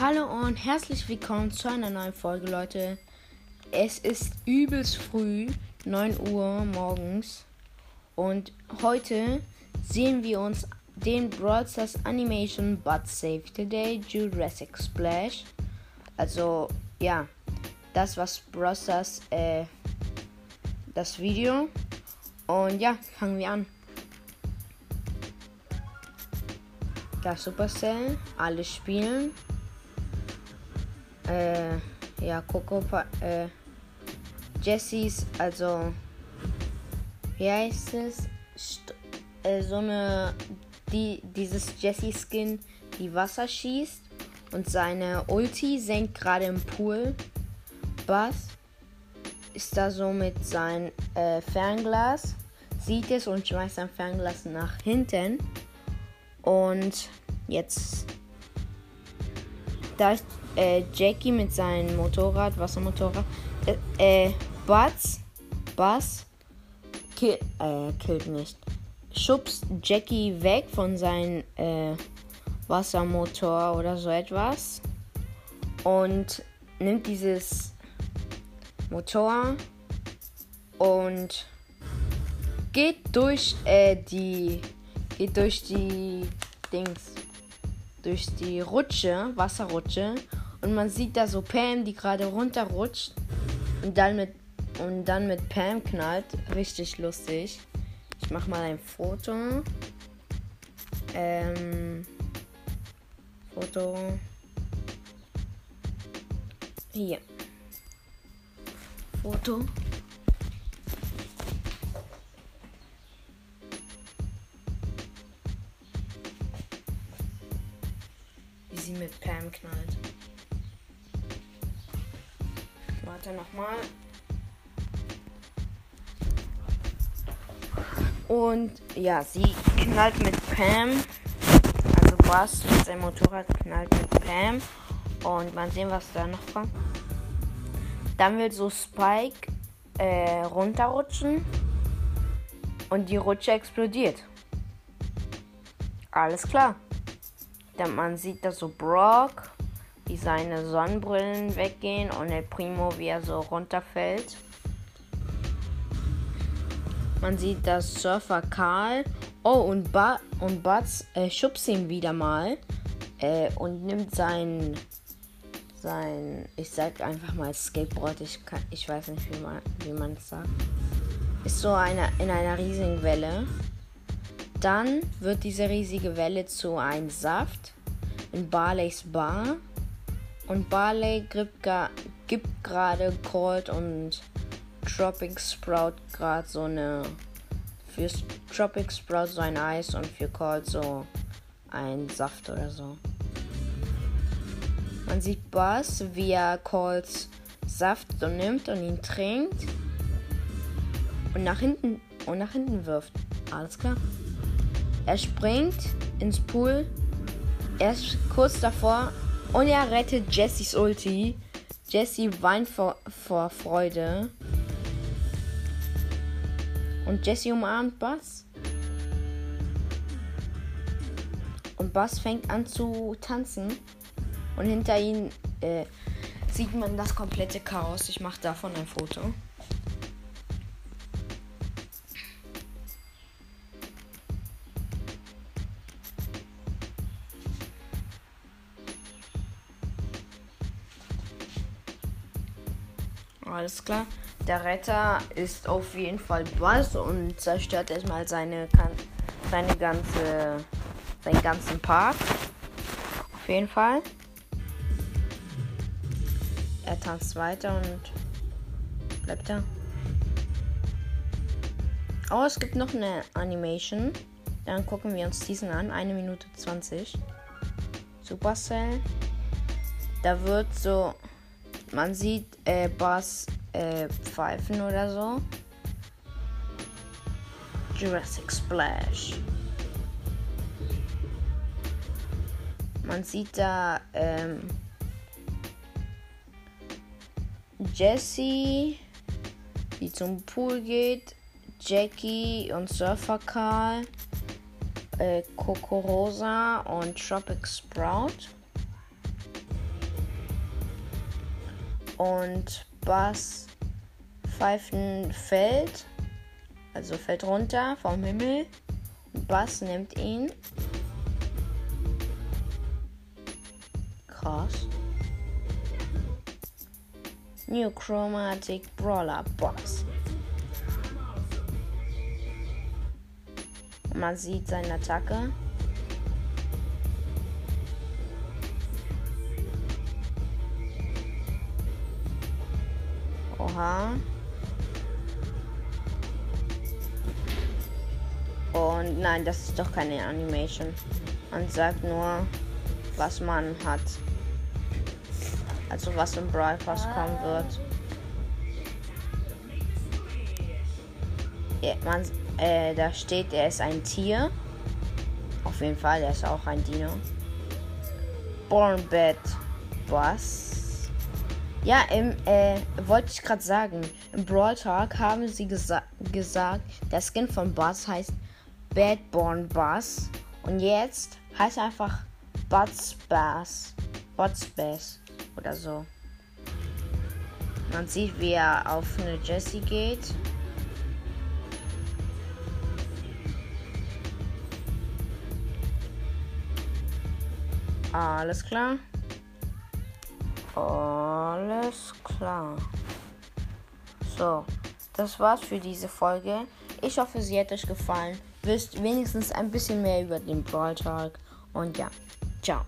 Hallo und herzlich willkommen zu einer neuen Folge, Leute. Es ist übelst früh, 9 Uhr morgens. Und heute sehen wir uns den Brawl Stars Animation But Save Today Jurassic Splash. Also, ja, das was Brawl Stars, äh, das Video. Und ja, fangen wir an. Das Supercell, alle spielen äh, ja, Coco, äh, Jessys, also, wie heißt es? St äh, so eine, die, dieses Jessie-Skin, die Wasser schießt und seine Ulti senkt gerade im Pool. Bass ist da so mit seinem äh, Fernglas, sieht es und schmeißt sein Fernglas nach hinten. Und jetzt, da ist äh, Jackie mit seinem Motorrad, Wassermotorrad, äh, äh Buzz, Buzz, kill, äh, killt nicht, schubst Jackie weg von seinem äh, Wassermotor oder so etwas und nimmt dieses Motor und geht durch äh, die geht durch die Dings durch die Rutsche Wasserrutsche und man sieht da so Pam, die gerade runterrutscht und dann mit und dann mit Pam knallt. Richtig lustig. Ich mach mal ein Foto. Ähm, Foto. Hier. Foto. Wie sie mit Pam knallt. Warte nochmal. Und ja, sie knallt mit Pam. Also was seinem Motorrad knallt mit Pam. Und mal sehen, was da noch kommt. Dann will so Spike äh, runterrutschen. Und die Rutsche explodiert. Alles klar. Dann man sieht da so Brock wie seine Sonnenbrillen weggehen und El Primo, wie er so runterfällt. Man sieht das Surfer Karl. Oh, und, ba und Butz äh, schubst ihn wieder mal äh, und nimmt sein, sein, ich sag einfach mal Skateboard, ich, kann, ich weiß nicht, wie man wie es sagt. Ist so eine, in einer riesigen Welle. Dann wird diese riesige Welle zu einem Saft in Barleys Bar. Und Barley gibt gerade Cold und Tropic Sprout gerade so eine. Für Tropic Sprout so ein Eis und für Cold so ein Saft oder so. Man sieht Buzz, wie er Colds Saft so nimmt und ihn trinkt. Und nach hinten und nach hinten wirft. Alles klar. Er springt ins Pool. Er ist kurz davor, und er rettet Jessys Ulti. Jessie weint vor, vor Freude. Und Jessie umarmt Bass. Und Bass fängt an zu tanzen. Und hinter ihm äh, sieht man das komplette Chaos. Ich mache davon ein Foto. Alles klar. Der Retter ist auf jeden Fall Buzz und zerstört erstmal seine, seine ganze, seinen ganzen Park. Auf jeden Fall. Er tanzt weiter und bleibt da. Oh, es gibt noch eine Animation. Dann gucken wir uns diesen an. Eine Minute 20. Supercell. Da wird so man sieht äh, Bass äh, pfeifen oder so. Jurassic Splash. Man sieht da ähm, Jessie, die zum Pool geht, Jackie und Surfer Karl, äh, Coco Rosa und Tropic Sprout. Und Bass Pfeifen fällt, also fällt runter vom Himmel. Bass nimmt ihn. Krass. New Chromatic Brawler Box. Man sieht seine Attacke. Oha. Und nein, das ist doch keine Animation. Man sagt nur, was man hat. Also was im Brawl Pass kommen wird. Ja, man, äh, da steht, er ist ein Tier. Auf jeden Fall, er ist auch ein Dino. Born Bed Was? Ja, im, äh, wollte ich gerade sagen, im Brawl Talk haben sie gesa gesagt, der Skin von Buzz heißt Bad Born Buzz. Und jetzt heißt er einfach Buzz Bass. Buzz Bass oder so. Man sieht, wie er auf eine Jessie geht. Alles klar. Alles klar. So, das war's für diese Folge. Ich hoffe, sie hat euch gefallen. Wisst wenigstens ein bisschen mehr über den Brawl Talk. Und ja, ciao.